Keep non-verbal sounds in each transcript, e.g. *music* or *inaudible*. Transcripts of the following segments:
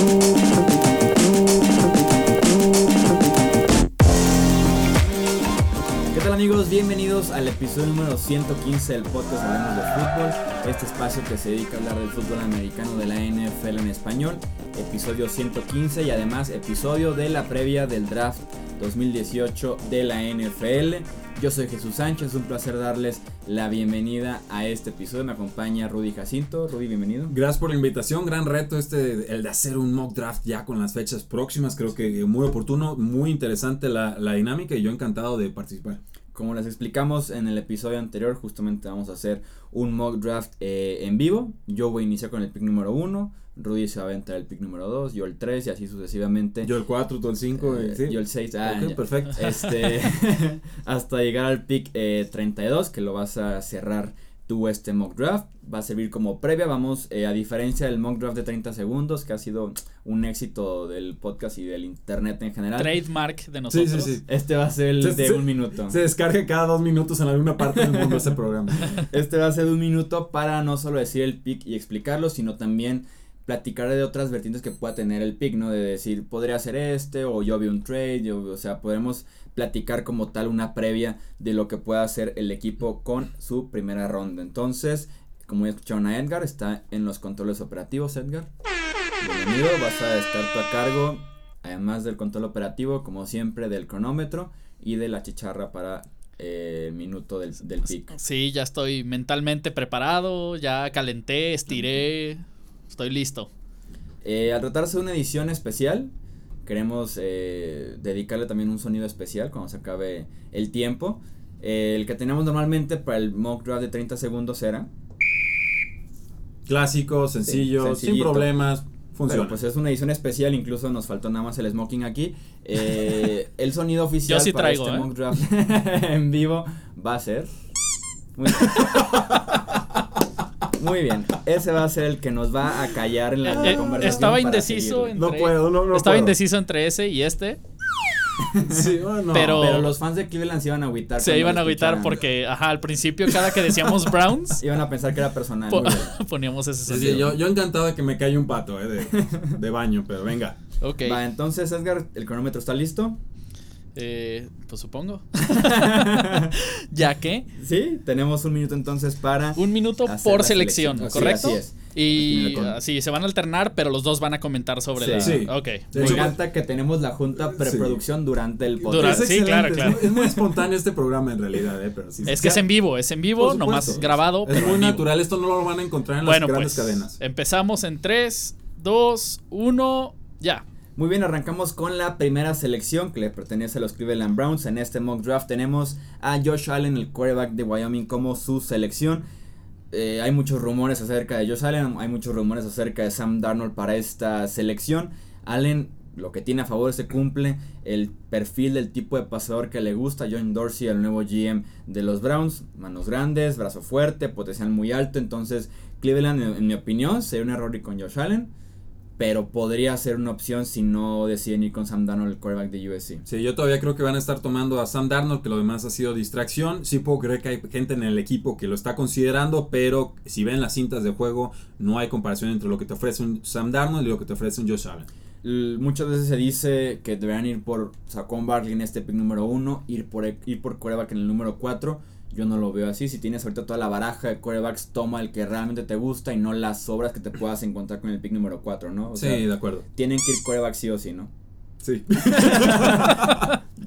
¿Qué tal amigos? Bienvenidos al episodio número 115 del podcast Hablemos de Fútbol, este espacio que se dedica a hablar del fútbol americano de la NFL en español, episodio 115 y además episodio de la previa del draft 2018 de la NFL. Yo soy Jesús Sánchez, un placer darles la bienvenida a este episodio. Me acompaña Rudy Jacinto. Rudy, bienvenido. Gracias por la invitación, gran reto este, el de hacer un mock draft ya con las fechas próximas. Creo que muy oportuno, muy interesante la, la dinámica y yo encantado de participar. Como les explicamos en el episodio anterior, justamente vamos a hacer un mock draft eh, en vivo. Yo voy a iniciar con el pick número 1, Rudy se va a aventar el pick número 2, yo el 3 y así sucesivamente. Yo el 4, tú el 5, Eh, ¿sí? Yo el 6, ah, perfecto. Este, *laughs* *laughs* hasta llegar al pick eh, 32, que lo vas a cerrar tú este mock draft. Va a servir como previa. Vamos, eh, a diferencia del mock draft de 30 segundos, que ha sido un éxito del podcast y del internet en general. Trademark de Sí, nosotros. sí, sí. Este va a ser el Se- de se- un minuto. Se descarga cada dos minutos en alguna parte del mundo ese programa. *laughs* Este va a ser de un minuto para no solo decir el pick y explicarlo, sino también platicar de otras vertientes que pueda tener el pick, ¿no? De decir, podría ser este, o yo vi un trade, yo- o sea, podemos platicar como tal una previa de lo que pueda hacer el equipo con su primera ronda. Entonces, como ya escucharon a Edgar, está en los controles operativos, Edgar. Bienvenido, vas a estar tú a cargo, además del control operativo, como siempre, del cronómetro y de la chicharra para eh, minuto del, del pick. Sí, ya estoy mentalmente preparado, ya calenté, estiré, estoy listo. Eh, al tratarse de una edición especial, queremos eh, dedicarle también un sonido especial cuando se acabe el tiempo. Eh, el que teníamos normalmente para el mock draft de 30 segundos era. Clásico, sencillo, sin problemas, Pero funciona. pues es una edición especial, incluso nos faltó nada más el smoking aquí. Eh, el sonido *laughs* oficial Yo sí para traigo, este ¿eh? mock draft *laughs* en vivo va a ser. Muy *laughs* Muy bien, ese va a ser el que nos va a callar en la Eh, conversación. estaba indeciso seguirle. en- no entre- puedo, no, no Estaba puedo. indeciso entre ese y este. *laughs* Sí, oh, no. Pero- Pero los fans de Cleveland se iban a agüitar. Se iban a agüitar porque, ajá, al principio cada que decíamos Browns, *laughs* Iban a pensar que era personal. po- *laughs* poníamos ese Sí, sí, sonido. yo, yo encantado de que me calle un pato eh, de, de baño, pero venga. Ok, Va, entonces Edgar, el cronómetro está listo. Eh, pues supongo. *laughs* ya que Sí, tenemos un minuto entonces para. un minuto por selección, ¿correcto? así es. Y así se van a alternar, pero los dos van a comentar sobre Sí. la. Sí. Ok. De Me encanta que tenemos la junta preproducción durante el podcast. Sí, claro, claro. Es, muy- es muy espontáneo este programa en realidad, eh, pero sí. Es que es en vivo, es en vivo, nomás grabado, Es pero muy natural, esto no lo van a encontrar en Bueno, las grandes pues cadenas. empezamos en 3, 2, 1, ya. Muy bien, arrancamos con la primera selección que le pertenece a los Cleveland Browns. En este mock draft tenemos a Josh Allen, el quarterback de Wyoming, como su selección. Eh, hay muchos rumores acerca de Josh Allen, hay muchos rumores acerca de Sam Darnold para esta selección. Allen lo que tiene a favor se cumple el perfil del tipo de pasador que le gusta. John Dorsey, el nuevo GM de los Browns, manos grandes, brazo fuerte, potencial muy alto. Entonces, Cleveland, en, mi opinión, sería un error ir con Josh Allen. Pero podría ser una opción si no deciden ir con Sam Darnold, el quarterback de USC. Sí, yo todavía creo que van a estar tomando a Sam Darnold, que lo demás ha sido distracción. Sí puedo creer que hay gente en el equipo que lo está considerando, pero si ven las cintas de juego, no hay comparación entre lo que te ofrece un Sam Darnold y lo que te ofrece un Josh Allen. Muchas veces se dice que deberían ir por Saquon Barkley en este pick número 1, ir por, ir por quarterback en el número 4. Yo no lo veo así. Si tienes ahorita toda la baraja de quarterbacks, toma el que realmente te gusta y no las sobras que te puedas encontrar con el pick número 4, ¿no? O sí, sea, de acuerdo. tienen que ir quarterback sí o sí, ¿no? Sí. *laughs*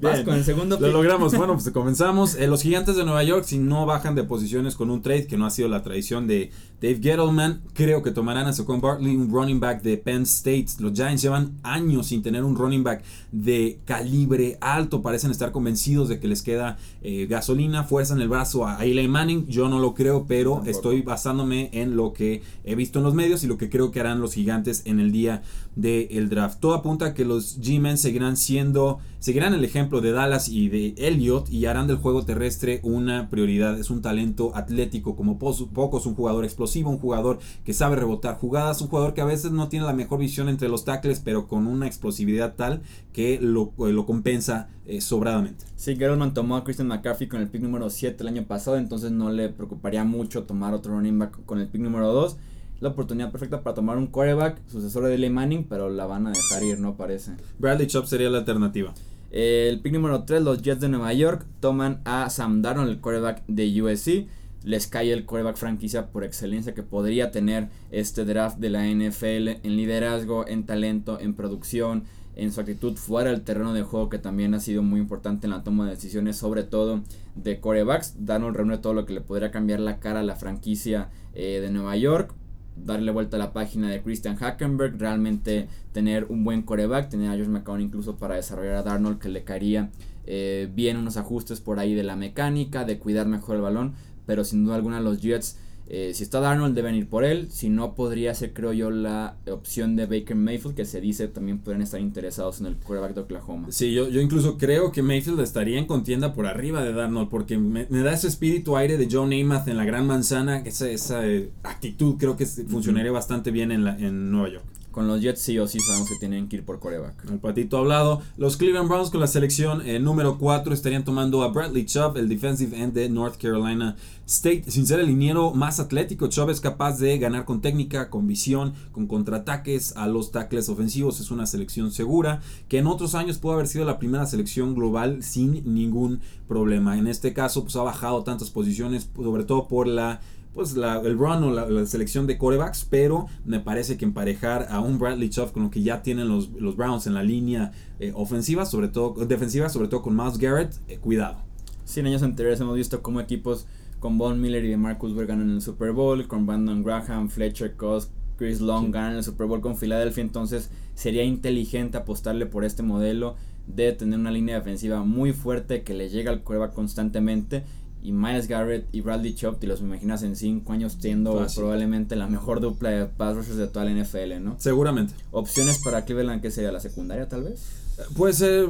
Vas con el segundo Lo pick. logramos. Bueno, pues comenzamos. Eh, los gigantes de Nueva York, si no bajan de posiciones con un trade, que no ha sido la tradición de Dave Gettleman, creo que tomarán a Saquon Barkley, un running back de Penn State. Los Giants llevan años sin tener un running back de calibre alto. Parecen estar convencidos de que les queda eh, gasolina, fuerza en el brazo a Eli Manning. Yo no lo creo, pero Tampoco. estoy basándome en lo que he visto en los medios y lo que creo que harán los gigantes en el día del draft. Todo apunta a que los G-Men seguirán siendo, seguirán el ejemplo de Dallas y de Elliott y harán del juego terrestre una prioridad. Es un talento atlético como pocos, un jugador explosivo, un jugador que sabe rebotar jugadas, un jugador que a veces no tiene la mejor visión entre los tackles, pero con una explosividad tal que lo, eh, lo compensa eh, sobradamente. Sí, Gettleman tomó a Christian McCaffrey con el pick número 7 el año pasado, entonces no le preocuparía mucho tomar otro running back con el pick número 2. la oportunidad perfecta para tomar un quarterback, sucesor de Eli Manning, pero la van a dejar ir, no parece. Bradley Chubb sería la alternativa. El pick número 3, los Jets de Nueva York toman a Sam Darnold, el quarterback de USC. Les cae el quarterback franquicia por excelencia que podría tener este draft de la NFL en liderazgo, en talento, en producción, en su actitud fuera del terreno de juego que también ha sido muy importante en la toma de decisiones, sobre todo de quarterbacks. Darnold reúne todo lo que le podría cambiar la cara a la franquicia eh, de Nueva York darle vuelta a la página de Christian Hackenberg, realmente tener un buen coreback, tener a Josh McCown incluso para desarrollar a Darnold que le caería eh, bien unos ajustes por ahí de la mecánica, de cuidar mejor el balón, pero sin duda alguna los Jets eh, si está Darnold deben ir por él, si no podría ser creo yo la opción de Baker Mayfield que se dice también pueden estar interesados en el quarterback de Oklahoma. Sí, yo, yo incluso creo que Mayfield estaría en contienda por arriba de Darnold porque me, da ese espíritu aire de Joe Namath en la Gran Manzana, esa, esa eh, actitud creo que funcionaría bastante bien en, la, en Nueva York. Con los Jets sí o sí sabemos que tienen que ir por coreback. El patito hablado. Los Cleveland Browns con la selección eh, número 4 estarían tomando a Bradley Chubb, el defensive end de North Carolina State. Sin ser el liniero más atlético, Chubb es capaz de ganar con técnica, con visión, con contraataques a los tackles ofensivos. Es una selección segura que en otros años pudo haber sido la primera selección global sin ningún problema. En este caso, pues ha bajado tantas posiciones, sobre todo por la pues la, el run o la, selección de corebacks, pero me parece que emparejar a un Bradley Chubb con lo que ya tienen los, los Browns en la línea eh, ofensiva, sobre todo defensiva, sobre todo con Miles Garrett, eh, cuidado. Sí, en años anteriores hemos visto cómo equipos con Von Miller y de Marcus Berg ganan el Super Bowl, con Brandon Graham, Fletcher Cost, Chris Long ganan el Super Bowl con Philadelphia, entonces sería inteligente apostarle por este modelo de tener una línea defensiva muy fuerte que le llega al coreback constantemente y Miles Garrett y Bradley Chubb, te los imaginas en 5 años siendo probablemente la mejor dupla de pass rushers de toda la NFL, ¿no? Seguramente. Opciones para Cleveland, que sería la secundaria tal vez? Puede ser,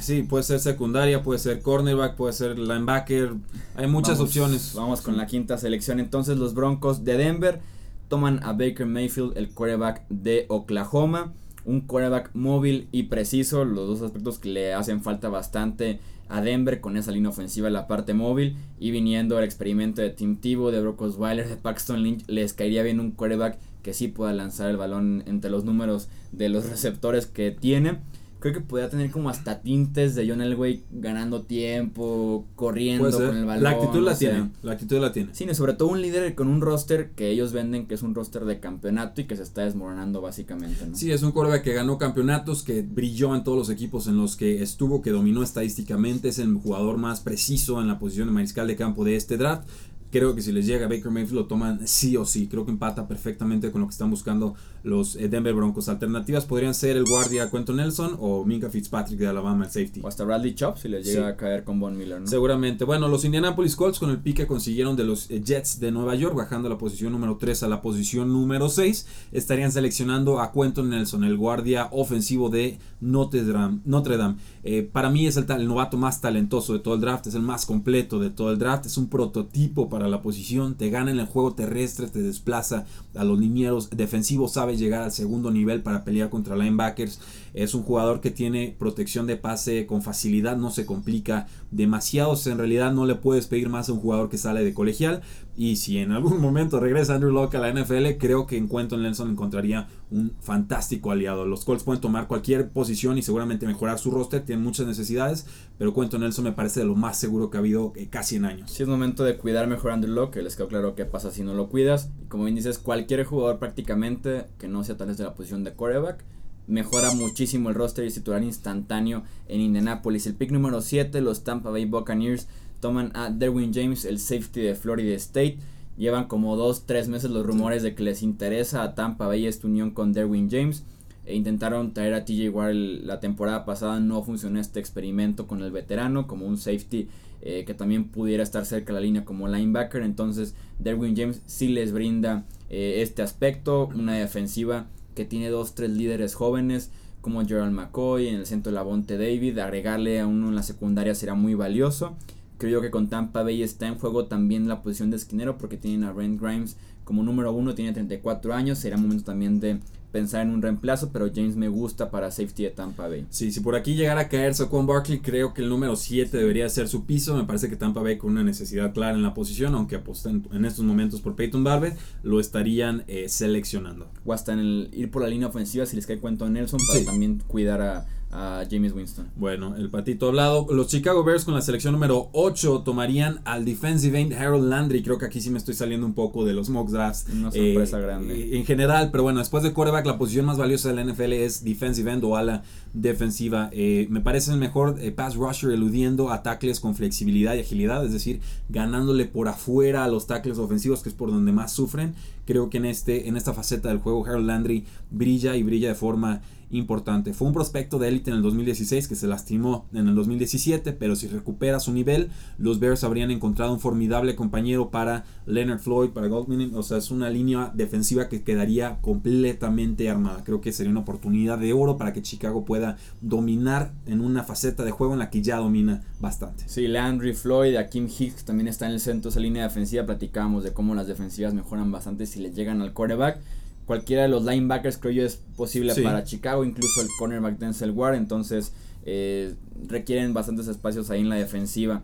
sí, puede ser secundaria, puede ser cornerback, puede ser linebacker, hay muchas opciones. Vamos con la quinta selección, entonces los Broncos de Denver toman a Baker Mayfield, el quarterback de Oklahoma, un quarterback móvil y preciso, los dos aspectos que le hacen falta bastante a Denver con esa línea ofensiva en la parte móvil y viniendo el experimento de Tim Tebow, de Brock Osweiler, de Paxton Lynch, les caería bien un quarterback que sí pueda lanzar el balón entre los números de los receptores que tiene creo que podría tener como hasta tintes de John Elway ganando tiempo, corriendo con el balón. La actitud la tiene, la actitud la tiene. Sí, sobre todo un líder con un roster que ellos venden que es un roster de campeonato y que se está desmoronando básicamente. ¿no? Sí, es un quarterback que ganó campeonatos, que brilló en todos los equipos en los que estuvo, que dominó estadísticamente, es el jugador más preciso en la posición de mariscal de campo de este draft. Creo que si les llega Baker Mayfield lo toman sí o sí. Creo que empata perfectamente con lo que están buscando los eh, Denver Broncos. Alternativas podrían ser el guardia Quentin Nelson o Minka Fitzpatrick de Alabama, el safety. O hasta Bradley Chop si les llega a caer con Von Miller, ¿no? Seguramente. Bueno, los Indianapolis Colts con el pique consiguieron de los eh, Jets de Nueva York, bajando la posición número 3 a la posición número 6, estarían seleccionando a Quentin Nelson, el guardia ofensivo de Notre Dame. Notre Dame. Eh, para mí es el, el novato más talentoso de todo el draft, es el más completo de todo el draft, es un prototipo para la posición, te gana en el juego terrestre, te desplaza a los linieros defensivos, sabe llegar al segundo nivel para pelear contra linebackers. Es un jugador que tiene protección de pase con facilidad, no se complica demasiado. en realidad no le puedes pedir más a un jugador que sale de colegial. Y si en algún momento regresa Andrew Locke a la NFL, creo que en Quentin Nelson encontraría un fantástico aliado. Los Colts pueden tomar cualquier posición y seguramente mejorar su roster, tienen muchas necesidades, pero Quentin Nelson me parece de lo más seguro que ha habido eh, casi en años. Si es momento de cuidar mejor a Andrew Locke, les quedó claro qué pasa si no lo cuidas. Y como bien dices, cualquier jugador prácticamente que no sea tal vez de la posición de quarterback mejora muchísimo el roster y titular instantáneo en Indianapolis. El pick número 7, los Tampa Bay Buccaneers toman a Derwin James, el safety de Florida State. Llevan como 2-3 meses los rumores de que les interesa a Tampa Bay esta unión con Derwin James. E intentaron traer a TJ Ward la temporada pasada, no funcionó este experimento con el veterano como un safety eh, que también pudiera estar cerca de la línea como linebacker. Entonces Derwin James sí les brinda eh, este aspecto, una defensiva que tiene dos, tres líderes jóvenes como Gerald McCoy, en el centro Lavonte David, agregarle a uno en la secundaria será muy valioso. Creo que con Tampa Bay está en juego también la posición de esquinero porque tienen a Rand Grimes como número uno, tiene 34 años, será momento también de pensar en un reemplazo, pero James me gusta para safety de Tampa Bay. Sí, si por aquí llegara a caer Saquon Barkley, creo que el número 7 debería ser su piso. Me parece que Tampa Bay con una necesidad clara en la posición, aunque aposten en estos momentos por Peyton Barber, lo estarían eh, seleccionando. O hasta en el ir por la línea ofensiva si les cae cuento a Nelson para también cuidar a, a James Winston. Bueno, el patito hablado. Los Chicago Bears con la selección número 8 tomarían al defensive end Harold Landry. Creo que aquí sí me estoy saliendo un poco de los mock drafts. Una sorpresa grande. Eh, en general, pero bueno, después de quarterback, la posición más valiosa de la NFL es defensive end o ala defensiva. Eh, me parece el mejor eh, pass rusher eludiendo a tackles con flexibilidad y agilidad, es decir, ganándole por afuera a los tackles ofensivos, que es por donde más sufren. Creo que en, este, en esta faceta del juego, Harold Landry brilla y brilla de forma importante. Fue un prospecto de élite en el 2016 que se lastimó en el 2017, pero si recupera su nivel, los Bears habrían encontrado un formidable compañero para Leonard Floyd, para Goldman. O sea, es una línea defensiva que quedaría completamente armada. Creo que sería una oportunidad de oro para que Chicago pueda dominar en una faceta de juego en la que ya domina bastante. Sí, Landry Floyd, Akim Hicks también está en el centro de esa línea defensiva. Platicamos de cómo las defensivas mejoran bastante si le llegan al quarterback cualquiera de los linebackers creo yo es posible para Chicago, incluso el cornerback Denzel Ward, entonces eh, requieren bastantes espacios ahí en la defensiva.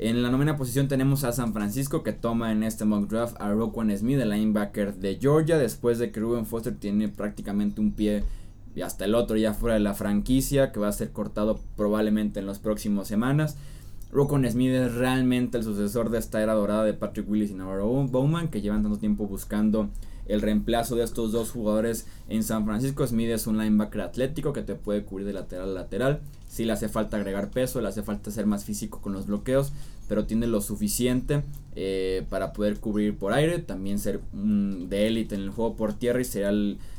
En la novena posición tenemos a San Francisco que toma en este mock draft a Roquan Smith, el linebacker de Georgia, después de que Ruben Foster tiene prácticamente un pie y hasta el otro ya fuera de la franquicia, que va a ser cortado probablemente en las próximas semanas. Roquan Smith es realmente el sucesor de esta era dorada de Patrick Willis y Navarro Bowman, que llevan tanto tiempo buscando el reemplazo de estos dos jugadores en San Francisco. Smith es un linebacker atlético que te puede cubrir de lateral a lateral. Si le hace falta agregar peso, le hace falta ser más físico con los bloqueos, pero tiene lo suficiente eh, para poder cubrir por aire, también ser de élite en el juego por tierra y sería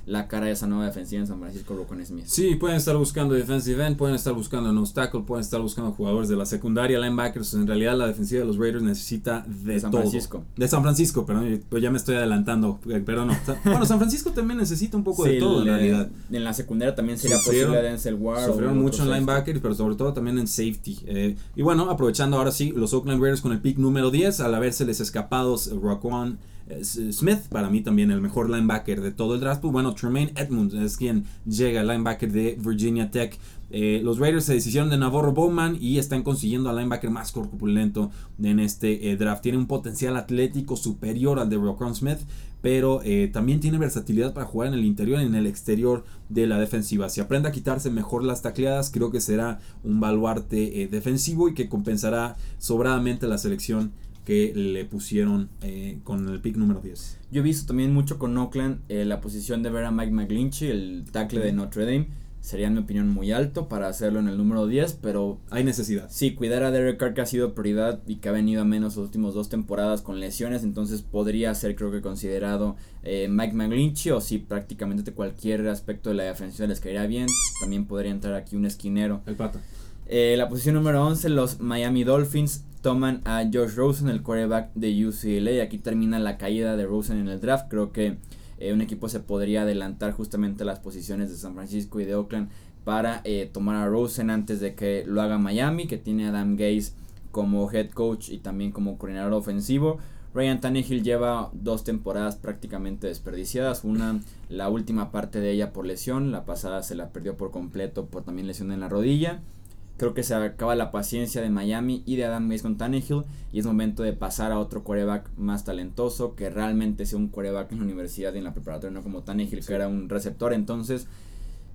la cara de esa nueva defensiva en San Francisco con Smith. Sí, pueden estar buscando defensive end, pueden estar buscando un obstáculo, pueden estar buscando jugadores de la secundaria, linebackers. En realidad la defensiva de los Raiders necesita de, San todo. Francisco. De San Francisco, perdón, pues ya me estoy adelantando, eh, pero no. Bueno, San Francisco también necesita un poco de todo en realidad. En la secundaria también sería posible Denzel Ward. Sufrieron mucho en linebacker, pero sobre todo también en safety. Eh, y bueno, aprovechando ahora sí, los Oakland Raiders con el pick número 10, al haberse les escapado Raquan eh, Smith, para mí también el mejor linebacker de todo el draft. Pues bueno, Tremaine Edmonds es quien llega, linebacker de Virginia Tech. Eh, los Raiders se deshicieron de Navarro Bowman y están consiguiendo al linebacker más corpulento en este eh, draft. Tiene un potencial atlético superior al de Raquan Smith, pero también tiene versatilidad para jugar en el interior y en el exterior de la defensiva. Si aprende a quitarse mejor las tacleadas, creo que será un baluarte defensivo y que compensará sobradamente la selección que le pusieron eh, con el pick número 10. Yo he visto también mucho con Oakland eh, la posición de ver a Mike McGlinchey, el tackle de Notre Dame. Sería en mi opinión muy alto para hacerlo en el número 10, pero... Hay necesidad. Sí, cuidar a Derek Carr que ha sido prioridad y que ha venido a menos las últimas dos temporadas con lesiones, entonces podría ser creo que considerado eh, Mike McGlinchey o si prácticamente cualquier aspecto de la defensa les caería bien, también podría entrar aquí un esquinero. El pato. la posición número 11, los Miami Dolphins toman a Josh Rosen, el quarterback de UCLA. Aquí termina la caída de Rosen en el draft. Creo que eh, un equipo se podría adelantar justamente a las posiciones de San Francisco y de Oakland para eh, tomar a Rosen antes de que lo haga Miami, que tiene a Adam Gaze como head coach y también como coordinador ofensivo. Ryan Tannehill lleva dos temporadas prácticamente desperdiciadas. Una, la última parte de ella por lesión. La pasada se la perdió por completo por también lesión en la rodilla. Creo que se acaba la paciencia de Miami y de Adam Gaze con Tannehill y es momento de pasar a otro quarterback más talentoso que realmente sea un quarterback en la universidad y en la preparatoria, no como Tannehill que era un receptor. Entonces,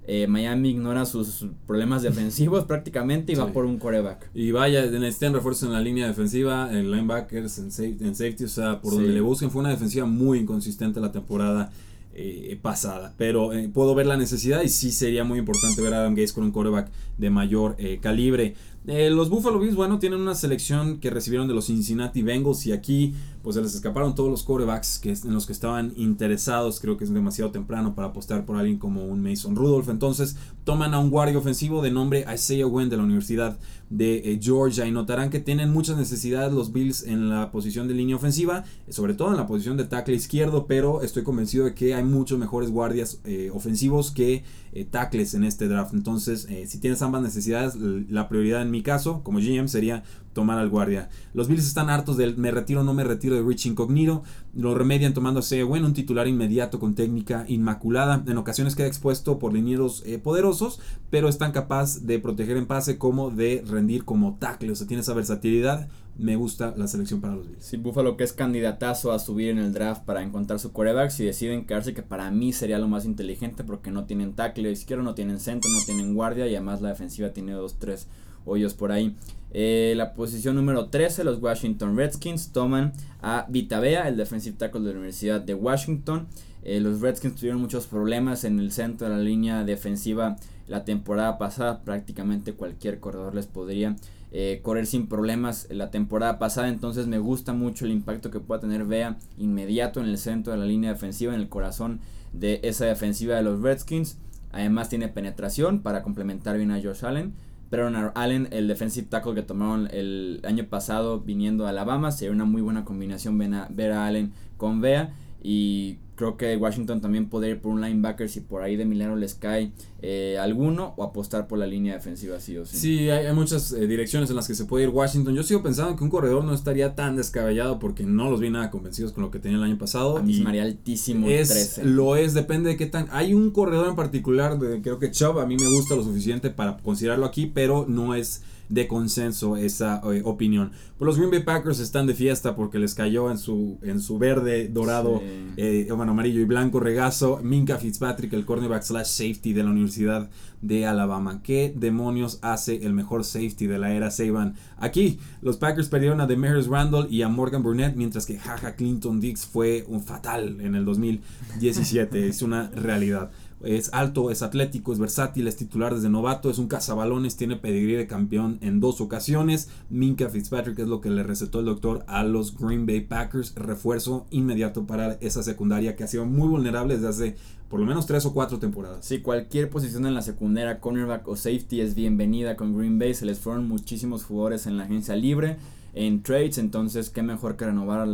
eh, Miami ignora sus problemas defensivos *laughs* prácticamente y va por un quarterback. Y vaya, necesitan refuerzo en la línea defensiva, en linebackers, en safety, o sea, por donde le busquen. Fue una defensiva muy inconsistente la temporada eh, pasada. Pero eh, puedo ver la necesidad y sí sería muy importante ver a Adam Gates con un quarterback de mayor eh, calibre. los Buffalo Bills, bueno, tienen una selección que recibieron de los Cincinnati Bengals y aquí pues se les escaparon todos los quarterbacks que, en los que estaban interesados. Creo que es demasiado temprano para apostar por alguien como un Mason Rudolph. Entonces toman a un guardia ofensivo de nombre Isaiah Wynn de la Universidad de eh, Georgia y notarán que tienen muchas necesidades los Bills en la posición de línea ofensiva, sobre todo en la posición de tackle izquierdo, pero estoy convencido de que hay muchos mejores guardias eh, ofensivos que eh, tackles en este draft. Entonces, si tienes ambas necesidades, la prioridad en mi caso, como GM, sería tomar al guardia. Los Bills están hartos del me retiro no me retiro de Rich Incognito. Lo remedian tomándose, bueno, un titular inmediato con técnica inmaculada. En ocasiones queda expuesto por linieros eh, poderosos, pero es tan capaz de proteger en pase como de rendir como tackle. O sea, tiene esa versatilidad. Me gusta la selección para los Bills. Sí, Buffalo que es candidatazo a subir en el draft para encontrar su quarterback. Si deciden quedarse, que para mí sería lo más inteligente porque no tienen tackle izquierdo, no tienen centro, no tienen guardia y además la defensiva tiene dos, tres hoyos por ahí. Eh, la posición número 13, los Washington Redskins toman a Vitabea, el defensive tackle de la Universidad de Washington. Eh, los Redskins tuvieron muchos problemas en el centro de la línea defensiva la temporada pasada. Prácticamente cualquier corredor les podría eh, correr sin problemas la temporada pasada. Entonces me gusta mucho el impacto que pueda tener Vea inmediato en el centro de la línea defensiva, en el corazón de esa defensiva de los Redskins. Además tiene penetración para complementar bien a Josh Allen. Pero Allen, el defensive tackle que tomaron el año pasado viniendo a Alabama, sería una muy buena combinación ver a Allen con Vea. Y creo que Washington también podría ir por un linebacker si por ahí de milagro les cae eh, alguno o apostar por la línea defensiva sí o sí. Sí, hay, muchas eh, direcciones en las que se puede ir Washington. Yo sigo pensando que un corredor no estaría tan descabellado porque no los vi nada convencidos con lo que tenía el año pasado. A mí me altísimo es, 13. Lo es, depende de qué tan... Hay un corredor en particular, de, creo que Chubb, a mí me gusta lo suficiente para considerarlo aquí, pero no es de consenso esa eh, opinión. Pues los Green Bay Packers están de fiesta porque les cayó en su, en su verde, dorado, eh, bueno, amarillo y blanco regazo Minka Fitzpatrick, el cornerback slash safety de la Universidad de Alabama. ¿Qué demonios hace el mejor safety de la era Saban? Aquí, los Packers perdieron a Demarius Randall y a Morgan Burnett, mientras que Jaja Clinton Dix fue un fatal en el 2017. es una realidad. Es alto, es atlético, es versátil, es titular desde novato, es un cazabalones, tiene pedigrí de campeón en dos ocasiones. Minka Fitzpatrick es lo que le recetó el doctor a los Green Bay Packers. Refuerzo inmediato para esa secundaria que ha sido muy vulnerable desde hace por lo menos tres o cuatro temporadas. Sí, cualquier posición en la secundaria, cornerback o safety es bienvenida con Green Bay. Se les fueron muchísimos jugadores en la agencia libre en trades, entonces qué mejor que renovar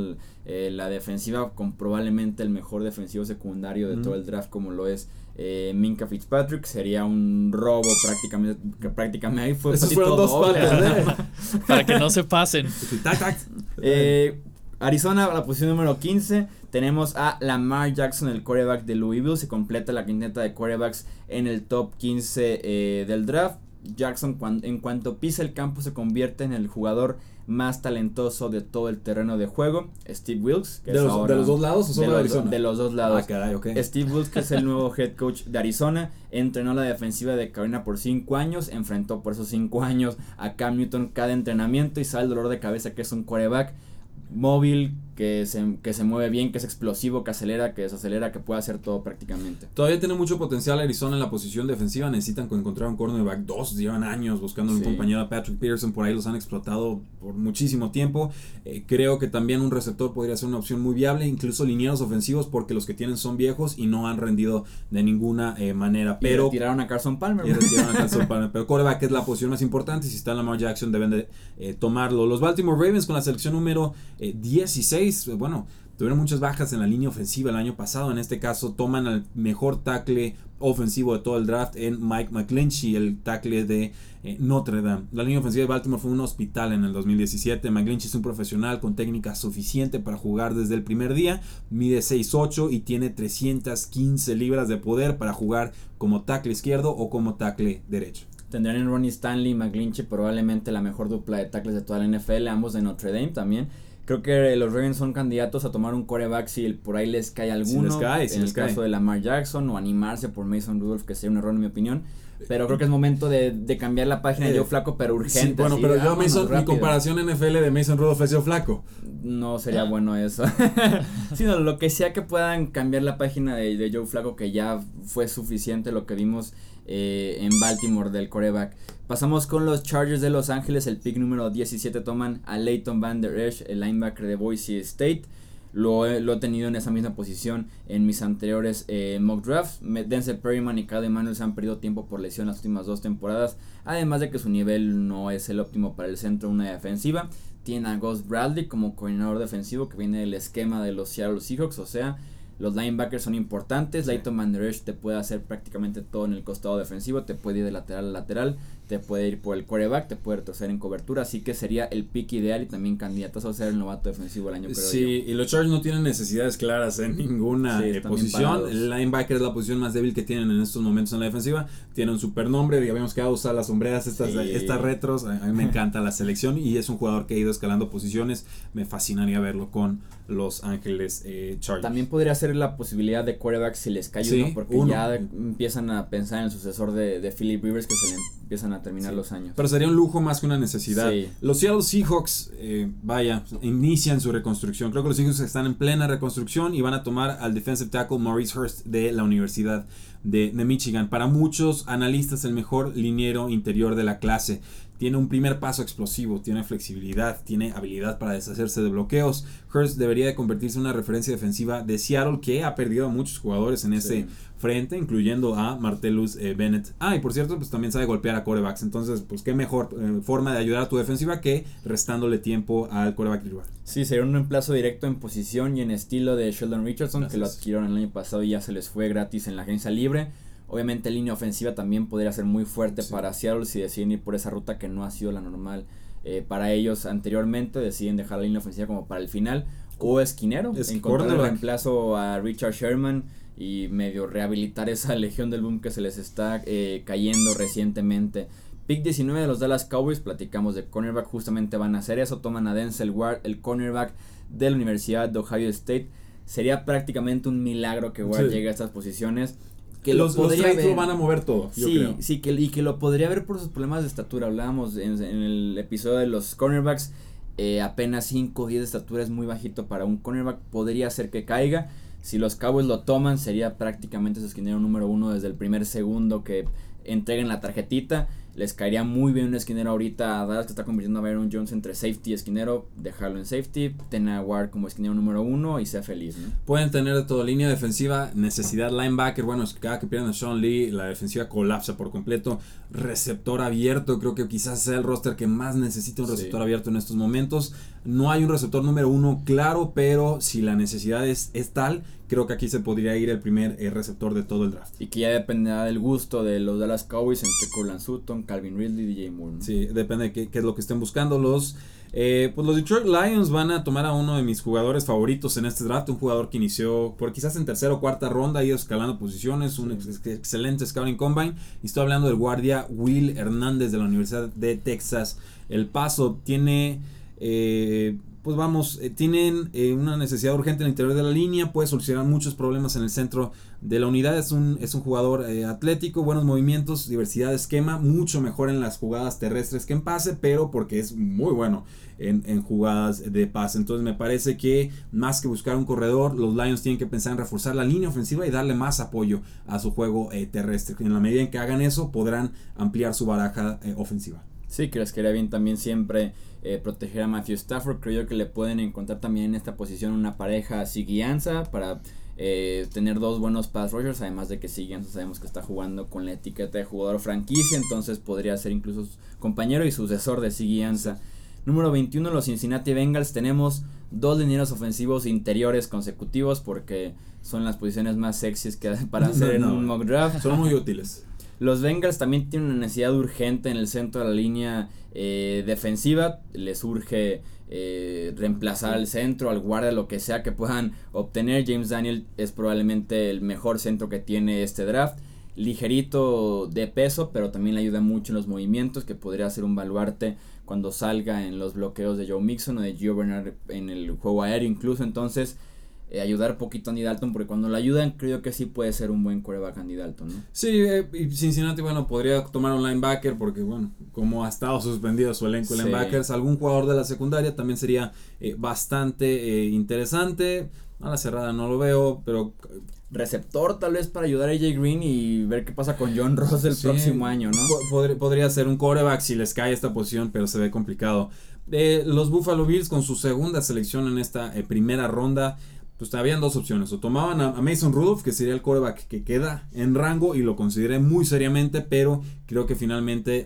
eh, la defensiva con probablemente el mejor defensivo secundario de todo el draft como lo es eh, Minka Fitzpatrick. Sería un robo prácticamente que prácticamente ahí fue Esos fueron dos ¿eh? *laughs* para que no se pasen. Eh, Arizona la posición número 15 tenemos a Lamar Jackson el quarterback de Louisville. Se completa la quinta de quarterbacks en el top 15 del draft. Jackson en cuanto pisa el campo se convierte en el jugador más talentoso de todo el terreno de juego, Steve Wilkes. ¿De, los, ¿De, los, dos lados o solo de, Arizona? de los dos lados. Ah, caray, okay. Steve Wilkes, que es el nuevo *laughs* head coach de Arizona, entrenó la defensiva de Carolina por 5 años, enfrentó por esos 5 años a Cam Newton cada entrenamiento y sabe el dolor de cabeza que es un quarterback móvil, que se, que se mueve bien, que es explosivo, que acelera, que desacelera, que puede hacer todo prácticamente. Todavía tiene mucho potencial Arizona en la posición defensiva. Necesitan encontrar un cornerback. Dos llevan años buscando un compañero. Patrick Peterson por ahí los han explotado por muchísimo tiempo. Eh, creo que también un receptor podría ser una opción muy viable. Incluso linieros ofensivos porque los que tienen son viejos y no han rendido de ninguna eh, manera. Pero y retiraron a Carson Palmer. Y retiraron a *laughs* Carson Palmer. Pero cornerback es la posición más importante. Si está Lamar Jackson deben de eh, tomarlo. Los Baltimore Ravens con la selección número 16. Bueno Tuvieron muchas bajas en la línea ofensiva el año pasado. En este caso, toman al mejor tackle ofensivo de todo el draft en Mike McGlinchey, el tackle de eh, Notre Dame. La línea ofensiva de Baltimore fue un hospital en el 2017. McGlinchey es un profesional con técnica suficiente para jugar desde el primer día. Mide 6'8 y tiene 315 libras de poder para jugar como tackle izquierdo o como tackle derecho. Tendrán en Ronnie Stanley y McGlinchey probablemente la mejor dupla de tackles de toda la NFL, ambos de Notre Dame también. Creo que los Ravens son candidatos a tomar un coreback si por ahí les cae alguno. en el caso de Lamar Jackson o animarse por Mason Rudolph, que sería un error en mi opinión. Pero creo que es momento de, cambiar la página de Joe Flaco, pero urgente. bueno, pero yo, Mason, mi comparación NFL de Mason Rudolph es Joe Flaco. No sería bueno eso. *laughs* Sino lo que sea que puedan cambiar la página de, de Joe Flaco, que ya fue suficiente lo que vimos eh, en Baltimore del coreback. Pasamos con los Chargers de Los Ángeles. El pick número 17 toman a Leighton Van Der Esch, el linebacker de Boise State. Lo he, lo he tenido en esa misma posición en mis anteriores eh, mock drafts. Denzel Perryman y Manuel se han perdido tiempo por lesión las últimas dos temporadas. Además de que su nivel no es el óptimo para el centro de una defensiva. Tiene a Ghost Bradley como coordinador defensivo que viene del esquema de los Seattle Seahawks. O sea, los linebackers son importantes. Leighton Van Der Esch te puede hacer prácticamente todo en el costado defensivo. Te puede ir de lateral a lateral te puede ir por el quarterback, te puede retroceder en cobertura, así que sería el pick ideal y también candidato a ser el novato defensivo el año creo Sí, y los Chargers no tienen necesidades claras en ninguna eh, posición. El linebacker es la posición más débil que tienen en estos momentos en la defensiva. Tiene un super nombre, ya habíamos quedado usar las sombreras, estas, estas retros. A mí me encanta la selección y es un jugador que ha ido escalando posiciones. Me fascinaría verlo con los Ángeles eh, Chargers. También podría ser la posibilidad de quarterback si les cae uno, porque ya empiezan a pensar en el sucesor de, de Philip Rivers que se le empiezan a terminar los años. Pero sería un lujo más que una necesidad. Los Seattle Seahawks, eh, vaya, inician su reconstrucción. Creo que los Seahawks están en plena reconstrucción y van a tomar al defensive tackle Maurice Hurst de la Universidad de, de Michigan. Para muchos analistas, el mejor liniero interior de la clase tiene un primer paso explosivo, tiene flexibilidad, tiene habilidad para deshacerse de bloqueos. Hurst debería de convertirse en una referencia defensiva de Seattle que ha perdido a muchos jugadores en ese frente, incluyendo a Martellus eh, Bennett. Ah, y por cierto, pues también sabe golpear a corebacks. Entonces, pues qué mejor eh, forma de ayudar a tu defensiva que restándole tiempo al coreback rival. Sí, sería un reemplazo directo en posición y en estilo de Sheldon Richardson, que lo adquirieron el año pasado y ya se les fue gratis en la agencia libre. Obviamente línea ofensiva también podría ser muy fuerte para Seattle si deciden ir por esa ruta que no ha sido la normal eh, para ellos anteriormente. Deciden dejar la línea ofensiva como para el final. O esquinero, es encontrar el reemplazo a Richard Sherman y medio rehabilitar esa *laughs* legión del boom que se les está eh, cayendo recientemente. Pick 19 de los Dallas Cowboys, platicamos de cornerback, justamente van a hacer eso, toman a Denzel Ward, el cornerback de la Universidad de Ohio State. Sería prácticamente un milagro que Ward llegue a estas posiciones que los, lo podría ver, van a mover todo. sí, sí, que, y que lo podría ver por sus problemas de estatura. Hablábamos en, el episodio de los cornerbacks. Eh, apenas 5 o 10 de estatura es muy bajito para un cornerback. Podría ser que caiga. Si los Cowboys lo toman, sería prácticamente su esquinero número uno desde el primer segundo que entreguen la tarjetita. Les caería muy bien un esquinero ahorita a Dallas que está convirtiendo a Byron Jones entre safety y esquinero. Dejarlo en safety, tener a Ward como esquinero número uno y sea feliz. Pueden tener de todo línea defensiva, necesidad linebacker. Bueno, cada que pierden a Sean Lee, la defensiva colapsa por completo. Receptor abierto, creo que quizás sea el roster que más necesita un receptor abierto en estos momentos. No hay un receptor número uno claro, pero si la necesidad es, es tal, creo que aquí se podría ir el primer eh, receptor de todo el draft. Y que ya dependerá del gusto de los Dallas Cowboys entre Corland Sutton, Calvin Ridley DJ Moore. Sí, depende de qué, es lo que estén buscando los... Eh, pues los Detroit Lions van a tomar a uno de mis jugadores favoritos en este draft, un jugador que inició por quizás en tercera o cuarta ronda, ido escalando posiciones, un excelente scouting combine. Y estoy hablando del guardia Will Hernández de la Universidad de Texas. El paso tiene eh, pues vamos, eh, tienen eh, una necesidad urgente en el interior de la línea, puede solucionar muchos problemas en el centro de la unidad, es un, es un jugador eh, atlético, buenos movimientos, diversidad de esquema, mucho mejor en las jugadas terrestres que en pase, pero porque es muy bueno en, en, jugadas de pase. Entonces me parece que más que buscar un corredor, los Lions tienen que pensar en reforzar la línea ofensiva y darle más apoyo a su juego terrestre. En la medida en que hagan eso, podrán ampliar su baraja ofensiva. Sí, que era bien también siempre eh, proteger a Matthew Stafford. Creo yo que le pueden encontrar también en esta posición una pareja Siguianza para eh, tener dos buenos pass rushers. Además de que Siguianza sabemos que está jugando con la etiqueta de jugador franquicia. Entonces podría ser incluso compañero y sucesor de Siguianza. Número 21, los Cincinnati Bengals. Tenemos dos linieros ofensivos interiores consecutivos porque son las posiciones más sexys que *laughs* para hacer en un mock draft. Son muy útiles. Los Bengals también tienen una necesidad urgente en el centro de la línea eh, defensiva. Les urge eh, reemplazar al centro, al guardia, lo que sea que puedan obtener. James Daniel es probablemente el mejor centro que tiene este draft. Ligerito de peso, pero también le ayuda mucho en los movimientos, que podría ser un baluarte cuando salga en los bloqueos de Joe Mixon o de Gio Bernard en el juego aéreo incluso. Entonces, eh, ayudar poquito a Andy Dalton, porque cuando lo ayudan creo que sí puede ser un buen coreback Andy Dalton, ¿no? Sí, eh, y Cincinnati, bueno, podría tomar un linebacker, porque bueno, como ha estado suspendido su elenco de linebackers, algún jugador de la secundaria también sería eh, bastante interesante. A la cerrada no lo veo, pero... Receptor tal vez para ayudar a AJ Green y ver qué pasa con John Ross el próximo año, ¿no? podría ser un coreback si les cae esta posición, pero se ve complicado. los Buffalo Bills con su segunda selección en esta primera ronda Entonces habían dos opciones. O tomaban a, Mason Rudolph, que sería el coreback que queda en rango, y lo consideré muy seriamente, pero creo que finalmente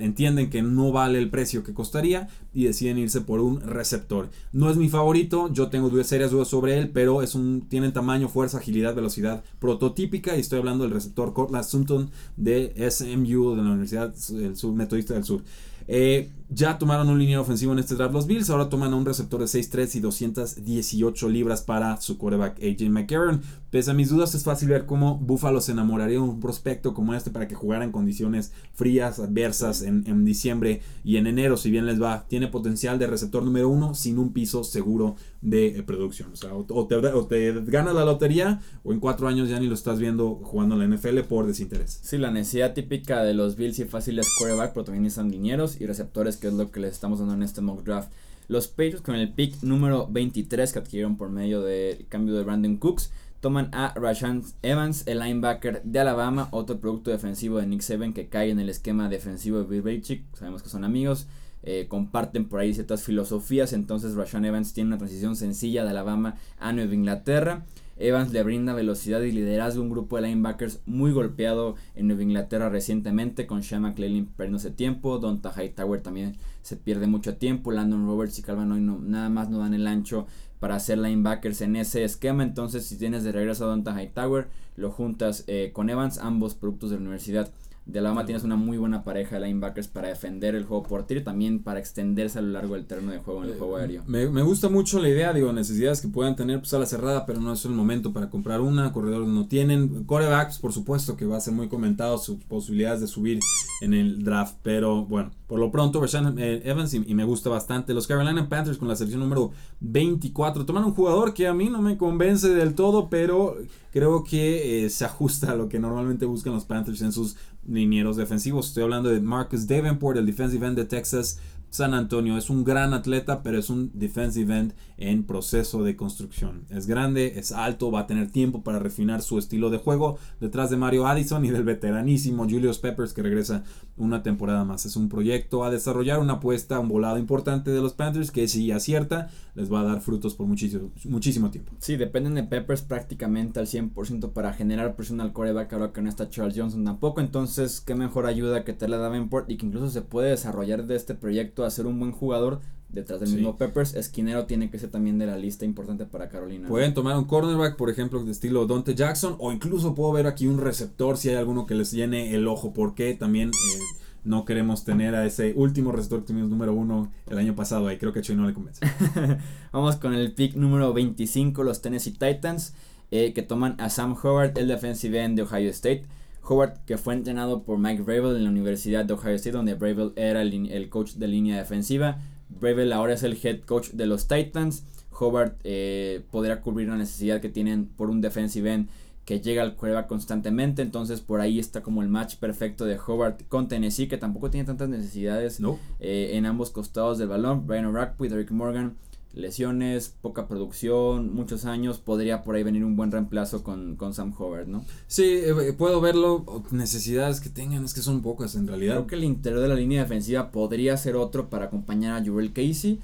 entienden que no vale el precio que costaría y deciden irse por un receptor. No es mi favorito, yo tengo serias dudas sobre él, pero es un, tiene tamaño, fuerza, agilidad, velocidad prototípica. Y estoy hablando del receptor Cortland Sutton de SMU, de la Universidad del Sur, Metodista del Sur. Eh, ya tomaron un línea ofensivo en este draft los Bills. Ahora toman a un receptor de 6'3 y 218 libras para su quarterback AJ McCarron. Pese a mis dudas, es fácil ver cómo Buffalo se enamoraría de un prospecto como este para que jugara en condiciones frías, adversas en, diciembre y en enero, si bien les va. Tiene potencial de receptor número uno sin un piso seguro de eh, producción. O sea, o, te, o te gana la lotería o en cuatro años ya ni lo estás viendo jugando en la NFL por desinterés. Sí, la necesidad típica de los Bills y fácil es quarterback, pero también necesitan dineros y receptores que es lo que les estamos dando en este mock draft. Los Patriots con el pick número 23 que adquirieron por medio del cambio de Brandon Cooks toman a Rashan Evans, el linebacker de Alabama, otro producto defensivo de Nick Saban que cae en el esquema defensivo de Bill Belichick. Sabemos que son amigos, eh, comparten por ahí ciertas filosofías. Entonces Rashan Evans tiene una transición sencilla de Alabama a Nueva Inglaterra. Evans le brinda velocidad y liderazgo a un grupo de linebackers muy golpeado en Nueva Inglaterra recientemente con Sean McClellan perdiéndose tiempo, Donta Hightower también se pierde mucho tiempo, Landon Roberts y Calvin Hoy nada más no dan el ancho para hacer linebackers en ese esquema, entonces si tienes de regreso a Donta Hightower, lo juntas eh, con Evans, ambos productos de la universidad de Alabama tienes una muy buena pareja de linebackers para defender el juego por tiro y también para extenderse a lo largo del terreno de juego en el eh, juego aéreo. Me, me, gusta mucho la idea, digo, necesidades que puedan tener pues, a la cerrada, pero no es el momento para comprar una. Corredores no tienen. Corebacks, por supuesto, que va a ser muy comentado sus posibilidades de subir en el draft, pero bueno, por lo pronto, Rashan eh, Evans y, me gusta bastante. Los Carolina Panthers con la selección número 24 toman un jugador que a mí no me convence del todo, pero creo que eh, se ajusta a lo que normalmente buscan los Panthers en sus linieros defensivos. Estoy hablando de Marcus Davenport, el defensive end de Texas San Antonio. Es un gran atleta, pero es un defensive end en proceso de construcción. Es grande, es alto, va a tener tiempo para refinar su estilo de juego detrás de Mario Addison y del veteranísimo Julius Peppers que regresa una temporada más. Es un proyecto a desarrollar, una apuesta, un volado importante de los Panthers que si acierta les va a dar frutos por muchísimo, muchísimo tiempo. Sí, dependen de Peppers prácticamente al 100% para generar presión al coreback ahora que no está Charles Johnson tampoco. Entonces, qué mejor ayuda que te la Davenport y que incluso se puede desarrollar de este proyecto a ser un buen jugador detrás del mismo Peppers. Esquinero tiene que ser también de la lista importante para Carolina. Pueden tomar un cornerback, por ejemplo, de estilo Dante Jackson, o incluso puedo ver aquí un receptor si hay alguno que les llene el ojo, porque también eh, no queremos tener a ese último receptor que tuvimos número uno el año pasado. Ahí creo que a Chuy no le convence. *laughs* Vamos con el pick número 25, los Tennessee Titans, eh, que toman a Sam Howard, el defensive end de Ohio State. Howard, que fue entrenado por Mike Bravel en la Universidad de Ohio State, donde Bravel era el, coach de línea defensiva. Bravel ahora es el head coach de los Titans. Howard eh, podrá cubrir la necesidad que tienen por un defensive end que llega al cueva constantemente. Entonces por ahí está como el match perfecto de Howard con Tennessee, que tampoco tiene tantas necesidades eh, en ambos costados del balón. Brian O'Rourke, Derrick Morgan, lesiones, poca producción, muchos años. Podría por ahí venir un buen reemplazo con, con Sam Howard, ¿no? Sí, eh, puedo verlo. Necesidades que tengan, es que son pocas en realidad. Creo que el interior de la línea defensiva podría ser otro para acompañar a Jurel Casey.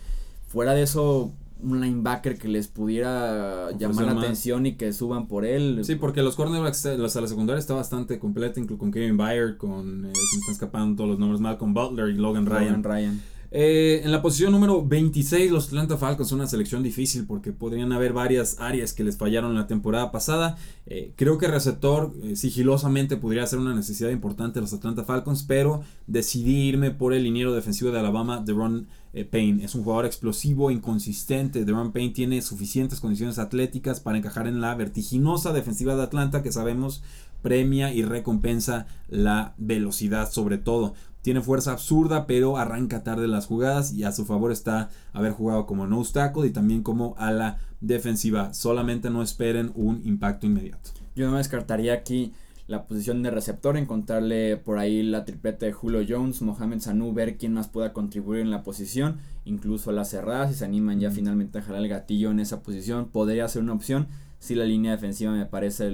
Fuera de eso, un linebacker que les pudiera llamar la atención y que suban por él. Sí, porque los cornerbacks, la sala secundaria está bastante completa, incluso con Kevin Byard, con, eh, se me están escapando todos los nombres, Malcolm Butler y Logan Ryan. Logan Ryan. Eh, en la posición número 26, los Atlanta Falcons una selección difícil porque podrían haber varias áreas que les fallaron la temporada pasada. Eh, creo que receptor eh, sigilosamente podría ser una necesidad importante de los Atlanta Falcons, pero decidí irme por el liniero defensivo de Alabama, Deron Payne. Es un jugador explosivo, inconsistente. Deron Payne tiene suficientes condiciones atléticas para encajar en la vertiginosa defensiva de Atlanta que sabemos premia y recompensa la velocidad sobre todo. Tiene fuerza absurda, pero arranca tarde las jugadas y a su favor está haber jugado como no tackle y también como ala defensiva. Solamente no esperen un impacto inmediato. Yo no descartaría aquí la posición de receptor, encontrarle por ahí la tripleta de Julio Jones, Mohamed Sanu, ver quién más pueda contribuir en la posición, incluso a las cerradas, si se animan ya finalmente a jalar el gatillo en esa posición, podría ser una opción sí la línea defensiva me parece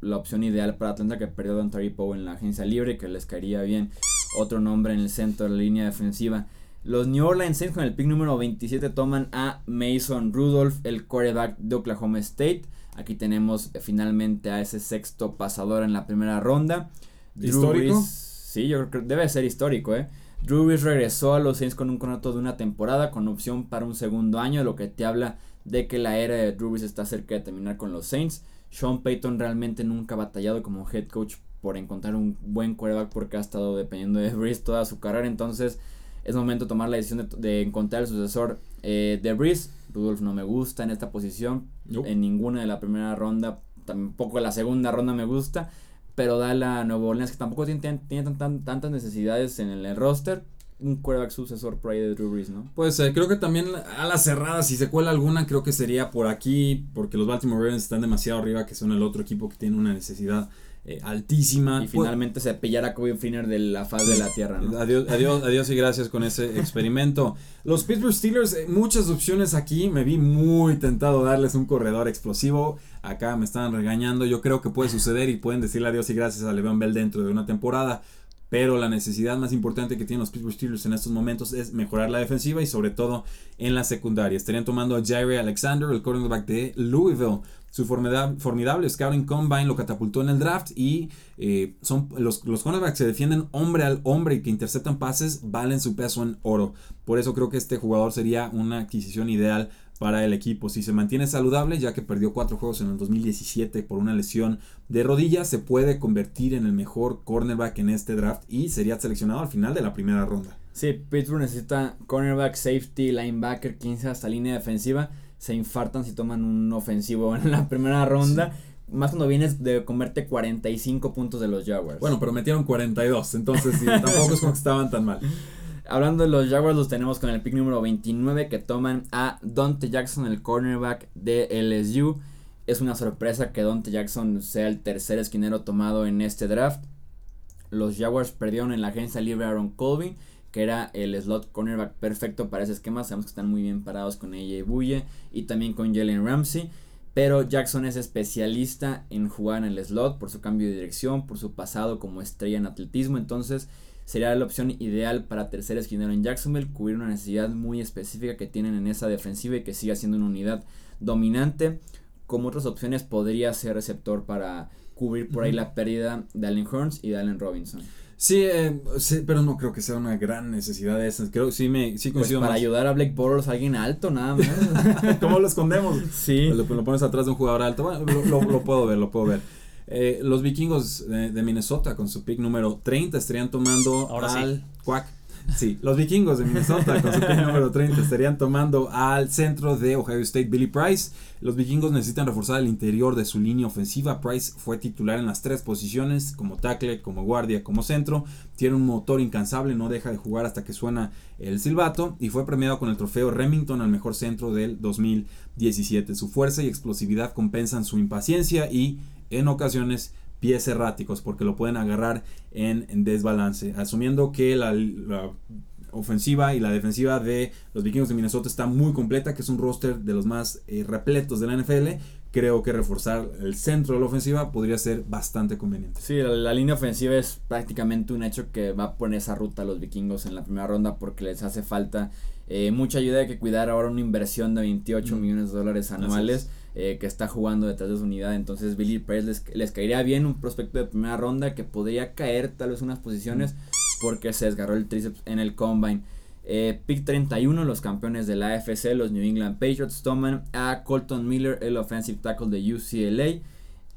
la opción ideal para Atlanta que perdió a Don Poe en la agencia libre, que les caería bien otro nombre en el centro de la línea defensiva. Los New Orleans Saints con el pick número 27 toman a Mason Rudolph, el quarterback de Oklahoma State. Aquí tenemos finalmente a ese sexto pasador en la primera ronda. ¿Histórico? sí, yo creo que debe ser histórico, ¿eh? Drew Brees regresó a los Saints con un contrato de una temporada con opción para un segundo año, lo que te habla de que la era de Drew Brees está cerca de terminar con los Saints. Sean Payton realmente nunca ha batallado como head coach por encontrar un buen quarterback porque ha estado dependiendo de Brees toda su carrera, entonces es momento de tomar la decisión de, encontrar el sucesor eh, de Brees. Rudolph no me gusta en esta posición, en ninguna de la primera ronda, tampoco en la segunda ronda me gusta pero da la Nuevo Orleans que tampoco tiene, tiene tantas necesidades en el, roster. Un quarterback sucesor por ahí de Drew Brees, ¿no? Pues eh, creo que también a la cerrada, si se cuela alguna, creo que sería por aquí, porque los Baltimore Ravens están demasiado arriba, que son el otro equipo que tiene una necesidad eh, altísima. Y finalmente se pillara a Kobe Finner de la faz de la tierra. ¿no? Adiós, adiós, adiós y gracias con ese *laughs* experimento. Los Pittsburgh Steelers, eh, muchas opciones aquí. Me vi muy tentado darles un corredor explosivo. Acá me estaban regañando. Yo creo que puede suceder y pueden decirle adiós y gracias a Le'Veon Bell dentro de una temporada. Pero la necesidad más importante que tienen los Pittsburgh Steelers en estos momentos es mejorar la defensiva y sobre todo en la secundaria. Estarían tomando a Jaire Alexander, el cornerback de Louisville. Su formidable, scouting combine lo catapultó en el draft y eh, son los, los cornerbacks se defienden hombre al hombre y que interceptan pases valen su peso en oro. Por eso creo que este jugador sería una adquisición ideal para el equipo. Si se mantiene saludable, ya que perdió cuatro juegos en el 2017 por una lesión de rodilla, se puede convertir en el mejor cornerback en este draft y sería seleccionado al final de la primera ronda. Sí, Pittsburgh necesita cornerback, safety, linebacker, 15 hasta línea defensiva se infartan si toman un ofensivo *laughs* en la primera ronda. Más cuando vienes de comerte 45 puntos de los Jaguars. Bueno, pero metieron 42, entonces tampoco es como que estaban tan mal. *laughs* Hablando de los Jaguars, los tenemos con el pick número 29 que toman a Dante Jackson, el cornerback de LSU. Es una sorpresa que Dante Jackson sea el tercer esquinero tomado en este draft. Los Jaguars perdieron en la agencia libre a Aaron Colvin que era el slot cornerback perfecto para ese esquema. Sabemos que están muy bien parados con AJ Buye y también con Jalen Ramsey. Pero Jackson es especialista en jugar en el slot por su cambio de dirección, por su pasado como estrella en atletismo. Entonces sería la opción ideal para tercer esquinero en Jacksonville, cubrir una necesidad muy específica que tienen en esa defensiva y que siga siendo una unidad dominante. Como otras opciones podría ser receptor para cubrir por ahí la pérdida de Allen Hearns y de Allen Robinson. Eh, sí, pero no creo que sea una gran necesidad de esas. Creo que sí me sí pues para ayudar a Blake Bortles alguien alto, nada más. *laughs* ¿Cómo lo escondemos? Sí. Lo, pones atrás de un jugador alto. Bueno, lo, puedo ver, lo puedo ver. Eh, los vikingos de, Minnesota con su pick número 30 estarían tomando Ahora al Quack Sí, los vikingos de Minnesota con su pick *laughs* número 30 estarían tomando al centro de Ohio State Billy Price. Los vikingos necesitan reforzar el interior de su línea ofensiva. Price fue titular en las tres posiciones, como tackle, como guardia, como centro. Tiene un motor incansable, no deja de jugar hasta que suena el silbato y fue premiado con el trofeo Remington al mejor centro del 2017. Su fuerza y explosividad compensan su impaciencia y en ocasiones pies erráticos porque lo pueden agarrar en, desbalance. Asumiendo que la, ofensiva y la defensiva de los vikingos de Minnesota está muy completa, que es un roster de los más eh, repletos de la NFL. Creo que reforzar el centro de la ofensiva podría ser bastante conveniente. Sí, la, línea ofensiva es prácticamente un hecho que va a poner esa ruta a los vikingos en la primera ronda porque les hace falta eh, mucha ayuda. Hay que cuidar ahora una inversión de 28 mm. millones de dólares anuales. Eh, que está jugando detrás de su unidad. Entonces Billy Price les, caería bien un prospecto de primera ronda que podría caer tal vez unas posiciones porque se desgarró el tríceps en el combine. Eh, pick 31, los campeones de la AFC, los New England Patriots, toman a Colton Miller, el offensive tackle de UCLA.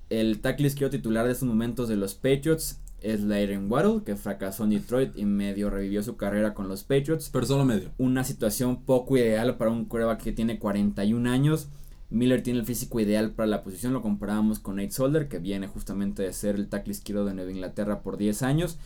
El tackle izquierdo titular de estos momentos de los Patriots es Lyren Waddle, que fracasó en Detroit y medio revivió su carrera con los Patriots. Pero solo medio. Una situación poco ideal para un quarterback que tiene 41 años. Miller tiene el físico ideal para la posición, lo comparábamos con Nate Solder, que viene justamente de ser el tackle izquierdo de Nueva Inglaterra por 10 años.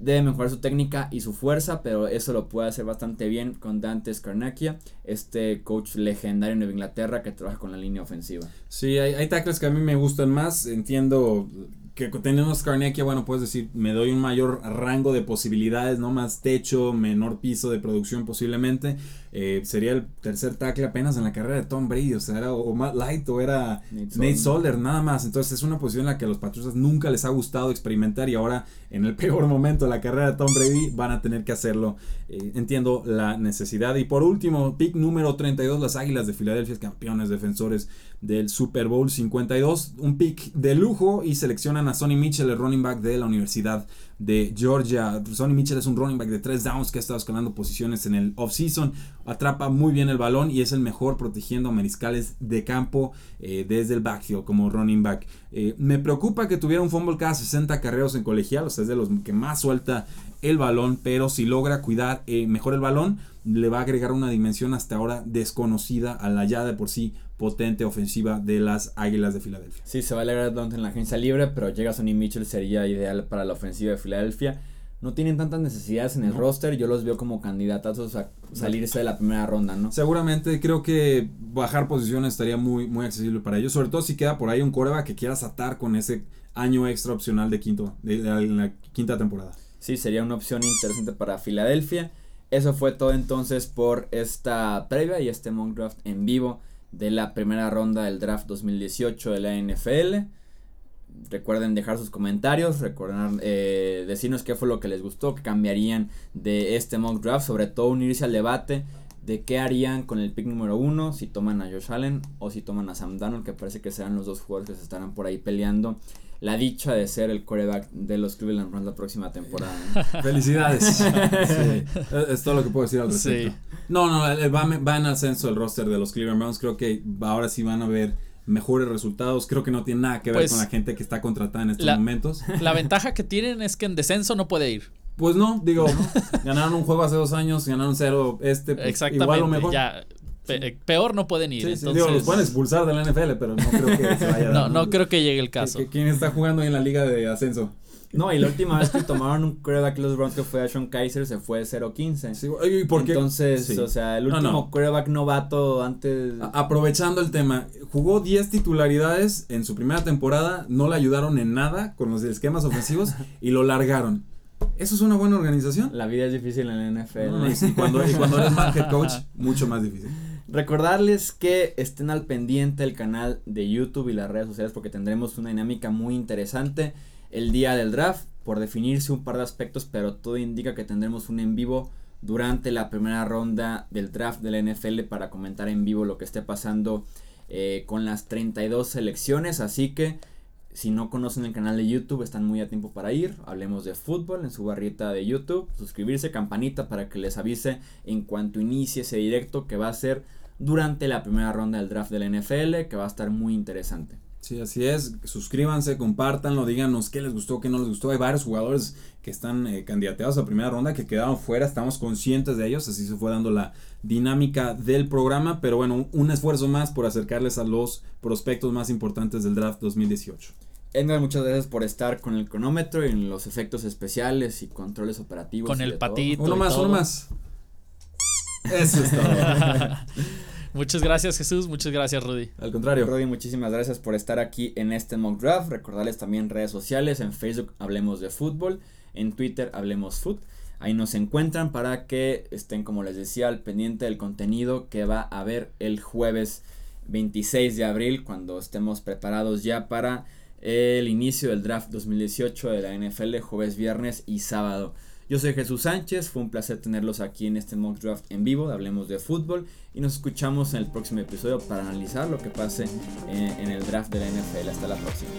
Debe mejorar su técnica y su fuerza, pero eso lo puede hacer bastante bien con Dante Scarnacchia, este coach legendario en Nueva Inglaterra que trabaja con la línea ofensiva. Sí, hay, hay tackles que a mí me gustan más. Entiendo que teniendo Skarnekia, bueno, puedes decir, me doy un mayor rango de posibilidades, ¿no? Más techo, menor piso de producción posiblemente. Eh, sería el tercer tackle apenas en la carrera de Tom Brady, o sea, era o Matt Light o era Nate Solder. nada más. Entonces es una posición en la que a los Patriotas nunca les ha gustado experimentar y ahora en el *laughs* peor momento de la carrera de Tom Brady van a tener que hacerlo. Eh, entiendo la necesidad. Y por último, pick número 32, las Águilas de Filadelfia, campeones defensores del Super Bowl 52. Un pick de lujo y seleccionan a Sonny Mitchell, el running back de la Universidad de Georgia. Sonny Mitchell es un running back de tres downs que ha estado escalando posiciones en el offseason. Atrapa muy bien el balón y es el mejor protegiendo a mariscales de campo eh, desde el backfield como running back. Eh, me preocupa que tuviera un fumble cada 60 carreros en colegial, o sea, es de los que más suelta el balón, pero si logra cuidar eh, mejor el balón, le va a agregar una dimensión hasta ahora desconocida a la ya de por sí potente ofensiva de las Águilas de Filadelfia. Sí, se va a alegrar en la agencia libre, pero llega Sonny Mitchell, sería ideal para la ofensiva de Filadelfia. No tienen tantas necesidades en el roster, yo los veo como candidatos a salirse de la primera ronda, ¿no? Seguramente creo que bajar posiciones estaría muy, muy accesible para ellos, sobre todo si queda por ahí un coreba que quieras atar con ese año extra opcional de quinto, de la quinta temporada. Sí, sería una opción interesante para Filadelfia. Eso fue todo entonces por esta previa y este mock draft en vivo de la primera ronda del draft 2018 de la NFL. Recuerden dejar sus comentarios, recuerden eh, decirnos qué fue lo que les gustó, qué cambiarían de este mock draft, sobre todo unirse al debate de qué harían con el pick número uno, si toman a Josh Allen o si toman a Sam Darnold, que parece que serán los dos jugadores que se estarán por ahí peleando la dicha de ser el quarterback de los Cleveland Browns la próxima temporada. *laughs* Felicidades. Es todo lo que puedo decir al respecto. No, no, va, va, en ascenso el roster de los Cleveland Browns. Creo que ahora sí van a ver mejores resultados. Creo que no tiene nada que ver pues con la gente que está contratada en estos momentos. La *laughs* ventaja que tienen es que en descenso no puede ir. Pues no, digo, ganaron un juego hace dos años, ganaron cero este, pues Exactamente, igual o mejor. Ya, peor no pueden ir. Sí, entonces... digo, los pueden expulsar de la NFL, pero no creo que se vaya. no, no creo que llegue el caso. ¿Quién está jugando en la liga de ascenso? No, y la última vez que tomaron un quarterback los Browns que fue a Sean Kaiser se fue 0-15. Sí, ¿y por qué? Entonces, o sea, el último no, quarterback novato antes. aprovechando el tema, jugó 10 titularidades en su primera temporada, no le ayudaron en nada con los esquemas ofensivos y lo largaron. ¿Eso es una buena organización? La vida es difícil en la NFL. y, cuando, y cuando eres mal head coach, mucho más difícil. Recordarles que estén al pendiente del canal de YouTube y las redes sociales porque tendremos una dinámica muy interesante el día del draft por definirse un par de aspectos, pero todo indica que tendremos un en vivo durante la primera ronda del draft de la NFL para comentar en vivo lo que esté pasando eh, con las 32 selecciones. Así que si no conocen el canal de YouTube, están muy a tiempo para ir. Hablemos de fútbol en su barrita de YouTube. Suscribirse, campanita para que les avise en cuanto inicie ese directo que va a ser durante la primera ronda del draft del NFL, que va a estar muy interesante. Sí, así es. Suscríbanse, compártanlo, díganos qué les gustó, qué no les gustó. Hay varios jugadores que están eh, candidateados a primera ronda que quedaron fuera. Estamos conscientes de ellos. Así se fue dando la dinámica del programa. Pero bueno, un esfuerzo más por acercarles a los prospectos más importantes del draft 2018. Edgar, muchas gracias por estar con el cronómetro y en los efectos especiales y controles operativos. Con el patito. Uno más, uno más. Eso es todo. *laughs* muchas gracias Jesús, muchas gracias Rudy. Al contrario. Rudy, muchísimas gracias por estar aquí en este mock draft. Recordarles también redes sociales, en Facebook Hablemos de Fútbol, en Twitter Hablemos Foot. Ahí nos encuentran para que estén, como les decía, al pendiente del contenido que va a haber el jueves 26 de abril, cuando estemos preparados ya para el inicio del draft 2018 de la NFL jueves, viernes y sábado. Yo soy Jesús Sánchez, fue un placer tenerlos aquí en este mock draft en vivo, hablemos de fútbol y nos escuchamos en el próximo episodio para analizar lo que pase en, en el draft de la NFL. Hasta la próxima.